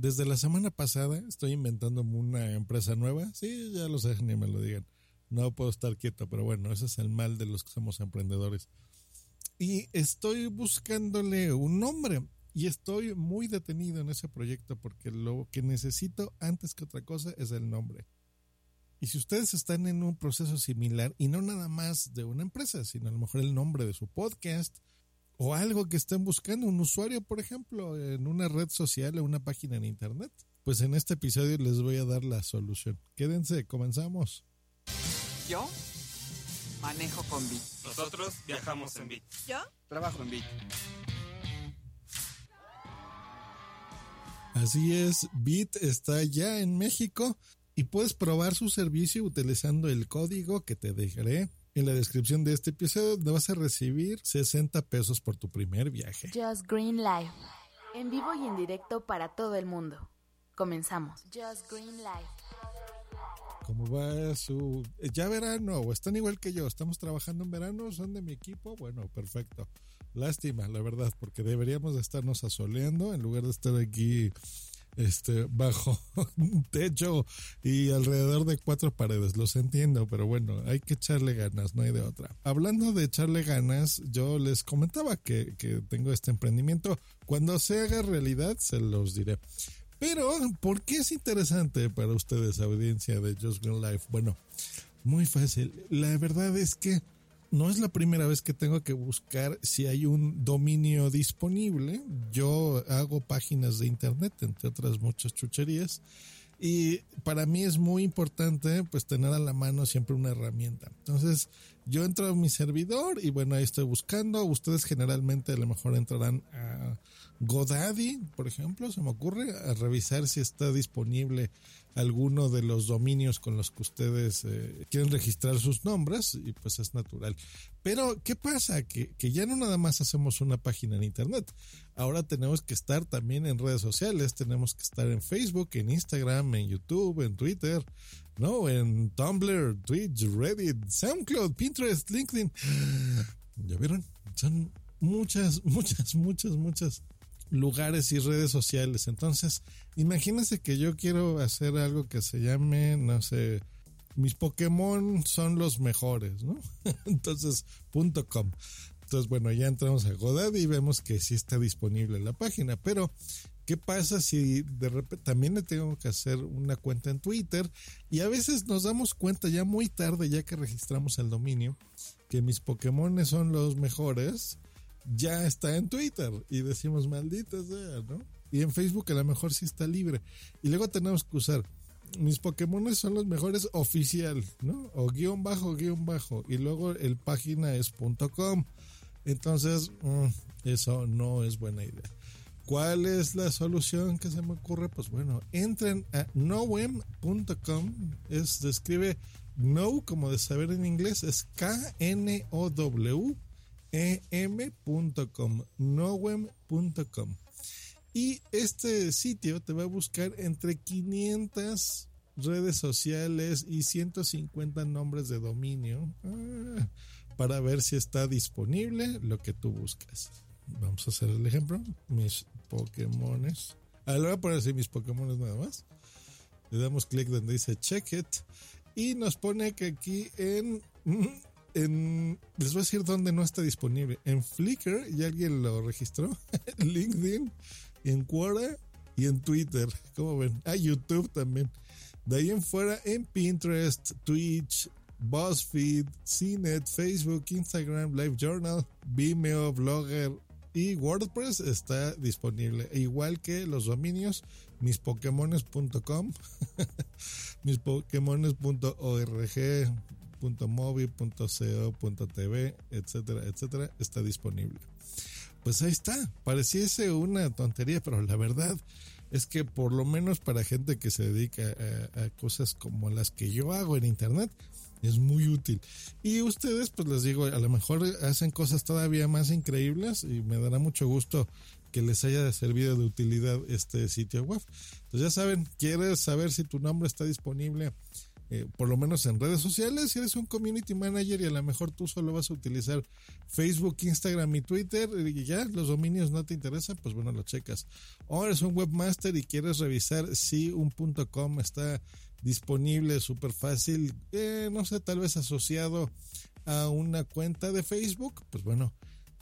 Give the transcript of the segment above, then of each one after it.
Desde la semana pasada estoy inventando una empresa nueva. Sí, ya lo sé, ni me lo digan. No puedo estar quieto, pero bueno, ese es el mal de los que somos emprendedores. Y estoy buscándole un nombre y estoy muy detenido en ese proyecto porque lo que necesito antes que otra cosa es el nombre. Y si ustedes están en un proceso similar y no nada más de una empresa, sino a lo mejor el nombre de su podcast, o algo que estén buscando, un usuario, por ejemplo, en una red social o una página en internet. Pues en este episodio les voy a dar la solución. Quédense, comenzamos. Yo manejo con Bit. Nosotros viajamos en Bit. Yo trabajo en Bit. Así es, Bit está ya en México y puedes probar su servicio utilizando el código que te dejaré en la descripción de este episodio donde vas a recibir 60 pesos por tu primer viaje. Just Green Life. En vivo y en directo para todo el mundo. Comenzamos. Just Green Life. ¿Cómo va su... Ya verano, o están igual que yo, estamos trabajando en verano, son de mi equipo, bueno, perfecto. Lástima, la verdad, porque deberíamos de estarnos asoleando en lugar de estar aquí este, bajo un techo y alrededor de cuatro paredes. Los entiendo, pero bueno, hay que echarle ganas, no hay de otra. Hablando de echarle ganas, yo les comentaba que, que tengo este emprendimiento. Cuando se haga realidad, se los diré. Pero, ¿por qué es interesante para ustedes, audiencia de Just Green Life? Bueno, muy fácil. La verdad es que no es la primera vez que tengo que buscar si hay un dominio disponible. Yo hago páginas de internet, entre otras muchas chucherías. Y para mí es muy importante pues tener a la mano siempre una herramienta. Entonces yo entro a mi servidor y bueno, ahí estoy buscando. Ustedes generalmente a lo mejor entrarán a Godaddy, por ejemplo, se me ocurre, a revisar si está disponible alguno de los dominios con los que ustedes eh, quieren registrar sus nombres y pues es natural. Pero, ¿qué pasa? Que, que ya no nada más hacemos una página en Internet. Ahora tenemos que estar también en redes sociales, tenemos que estar en Facebook, en Instagram, en YouTube, en Twitter, ¿no? En Tumblr, Twitch, Reddit, SoundCloud, Pinterest, LinkedIn. ¿Ya vieron? Son muchas, muchas, muchas, muchas lugares y redes sociales. Entonces, imagínense que yo quiero hacer algo que se llame, no sé, mis Pokémon son los mejores, ¿no? Entonces, punto .com. Entonces, bueno, ya entramos a Godaddy y vemos que sí está disponible la página, pero ¿qué pasa si de repente también le tengo que hacer una cuenta en Twitter? Y a veces nos damos cuenta ya muy tarde, ya que registramos el dominio, que mis Pokémon son los mejores ya está en Twitter y decimos maldita sea, ¿no? Y en Facebook a lo mejor sí está libre. Y luego tenemos que usar mis Pokémon son los mejores oficial, ¿no? O guion bajo, guion bajo. Y luego el página es .com. Entonces, mm, eso no es buena idea. ¿Cuál es la solución que se me ocurre? Pues bueno, entren a nowem.com. Es, describe no como de saber en inglés, es K-N-O-W em.com, nowem.com. Y este sitio te va a buscar entre 500 redes sociales y 150 nombres de dominio ah, para ver si está disponible lo que tú buscas. Vamos a hacer el ejemplo. Mis Pokémones. Ah, le voy a poner así mis Pokémones nada más. Le damos clic donde dice check it. Y nos pone que aquí en en, les voy a decir dónde no está disponible. En Flickr, ya alguien lo registró. LinkedIn, en Quora y en Twitter. ¿Cómo ven? Ah, YouTube también. De ahí en fuera, en Pinterest, Twitch, BuzzFeed, CNET, Facebook, Instagram, Live Journal, Vimeo, Blogger y WordPress está disponible. Igual que los dominios mispokemones.com, mispokemones.org, .mobi.co.tv, etcétera, etcétera, está disponible. Pues ahí está, pareciese una tontería, pero la verdad es que por lo menos para gente que se dedica a, cosas como las que yo hago en internet, es muy útil. Y ustedes, pues les digo, a lo mejor hacen cosas todavía más increíbles y me dará mucho gusto que les haya servido de utilidad este sitio web. Entonces ya saben, quieres saber si tu nombre está disponible eh, por lo menos en redes sociales, si eres un community manager y a lo mejor tú solo vas a utilizar Facebook, Instagram y Twitter y ya los dominios no te interesan, pues bueno, lo checas. O eres un webmaster y quieres revisar si un .com está disponible, súper fácil, eh, no sé, tal vez asociado a una cuenta de Facebook, pues bueno,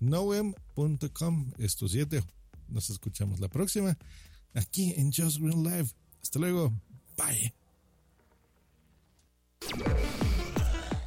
noem.com es tu sitio. Nos escuchamos la próxima aquí en Just Green Live. Hasta luego. Bye.